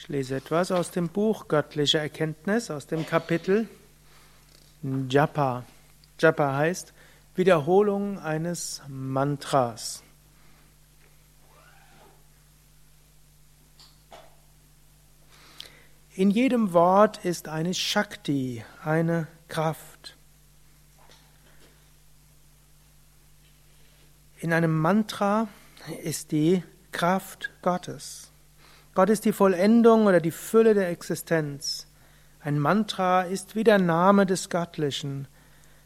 Ich lese etwas aus dem Buch Göttliche Erkenntnis, aus dem Kapitel Japa. Japa heißt Wiederholung eines Mantras. In jedem Wort ist eine Shakti, eine Kraft. In einem Mantra ist die Kraft Gottes. Gott ist die Vollendung oder die Fülle der Existenz. Ein Mantra ist wie der Name des Göttlichen.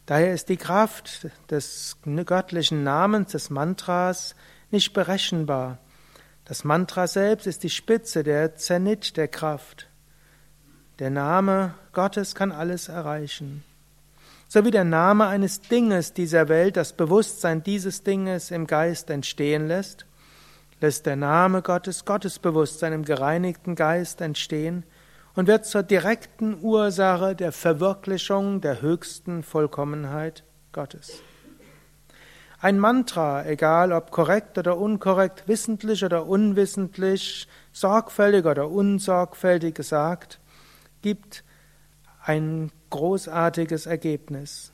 Daher ist die Kraft des göttlichen Namens, des Mantras, nicht berechenbar. Das Mantra selbst ist die Spitze, der Zenit der Kraft. Der Name Gottes kann alles erreichen. So wie der Name eines Dinges dieser Welt das Bewusstsein dieses Dinges im Geist entstehen lässt, lässt der Name Gottes Gottesbewusstsein im gereinigten Geist entstehen und wird zur direkten Ursache der Verwirklichung der höchsten Vollkommenheit Gottes. Ein Mantra, egal ob korrekt oder unkorrekt, wissentlich oder unwissentlich, sorgfältig oder unsorgfältig gesagt, gibt ein großartiges Ergebnis.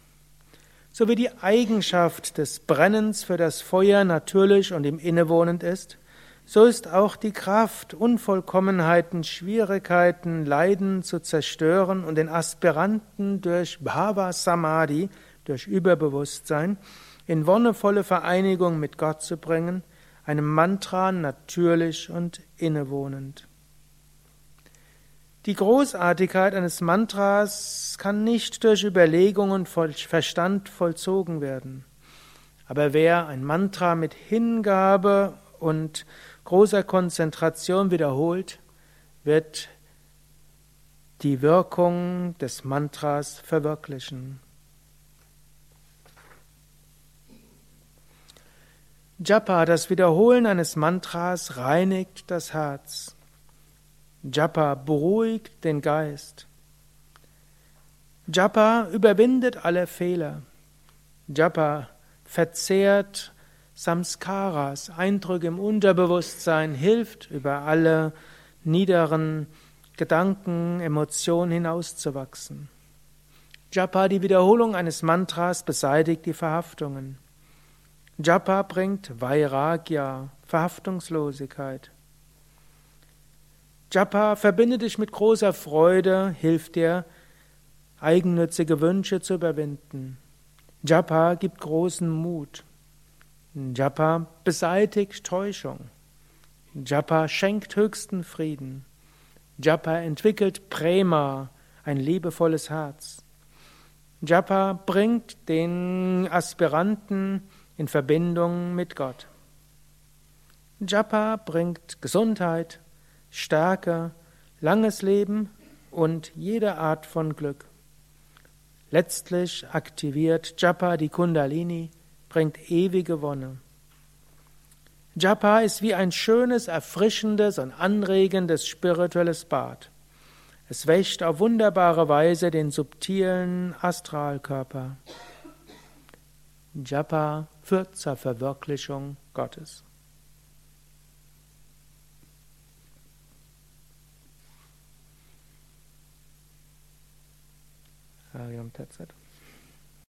So wie die Eigenschaft des Brennens für das Feuer natürlich und ihm innewohnend ist, so ist auch die Kraft, Unvollkommenheiten, Schwierigkeiten, Leiden zu zerstören und den Aspiranten durch Bhava Samadhi, durch Überbewusstsein, in wonnevolle Vereinigung mit Gott zu bringen, einem Mantra natürlich und innewohnend. Die Großartigkeit eines Mantras kann nicht durch Überlegung und Verstand vollzogen werden. Aber wer ein Mantra mit Hingabe und großer Konzentration wiederholt, wird die Wirkung des Mantras verwirklichen. Japa, das Wiederholen eines Mantras, reinigt das Herz. Japa beruhigt den Geist. Japa überwindet alle Fehler. Japa verzehrt Samskaras, Eindrücke im Unterbewusstsein, hilft über alle niederen Gedanken, Emotionen hinauszuwachsen. Japa, die Wiederholung eines Mantras, beseitigt die Verhaftungen. Japa bringt Vairagya, Verhaftungslosigkeit. Japa verbinde dich mit großer Freude, hilft dir, eigennützige Wünsche zu überwinden. Japa gibt großen Mut. Japa beseitigt Täuschung. Japa schenkt höchsten Frieden. Japa entwickelt Prema, ein liebevolles Herz. Japa bringt den Aspiranten in Verbindung mit Gott. Japa bringt Gesundheit, Stärke, langes Leben und jede Art von Glück. Letztlich aktiviert Japa die Kundalini, bringt ewige Wonne. Japa ist wie ein schönes, erfrischendes und anregendes spirituelles Bad. Es wäscht auf wunderbare Weise den subtilen Astralkörper. Japa führt zur Verwirklichung Gottes. that's it.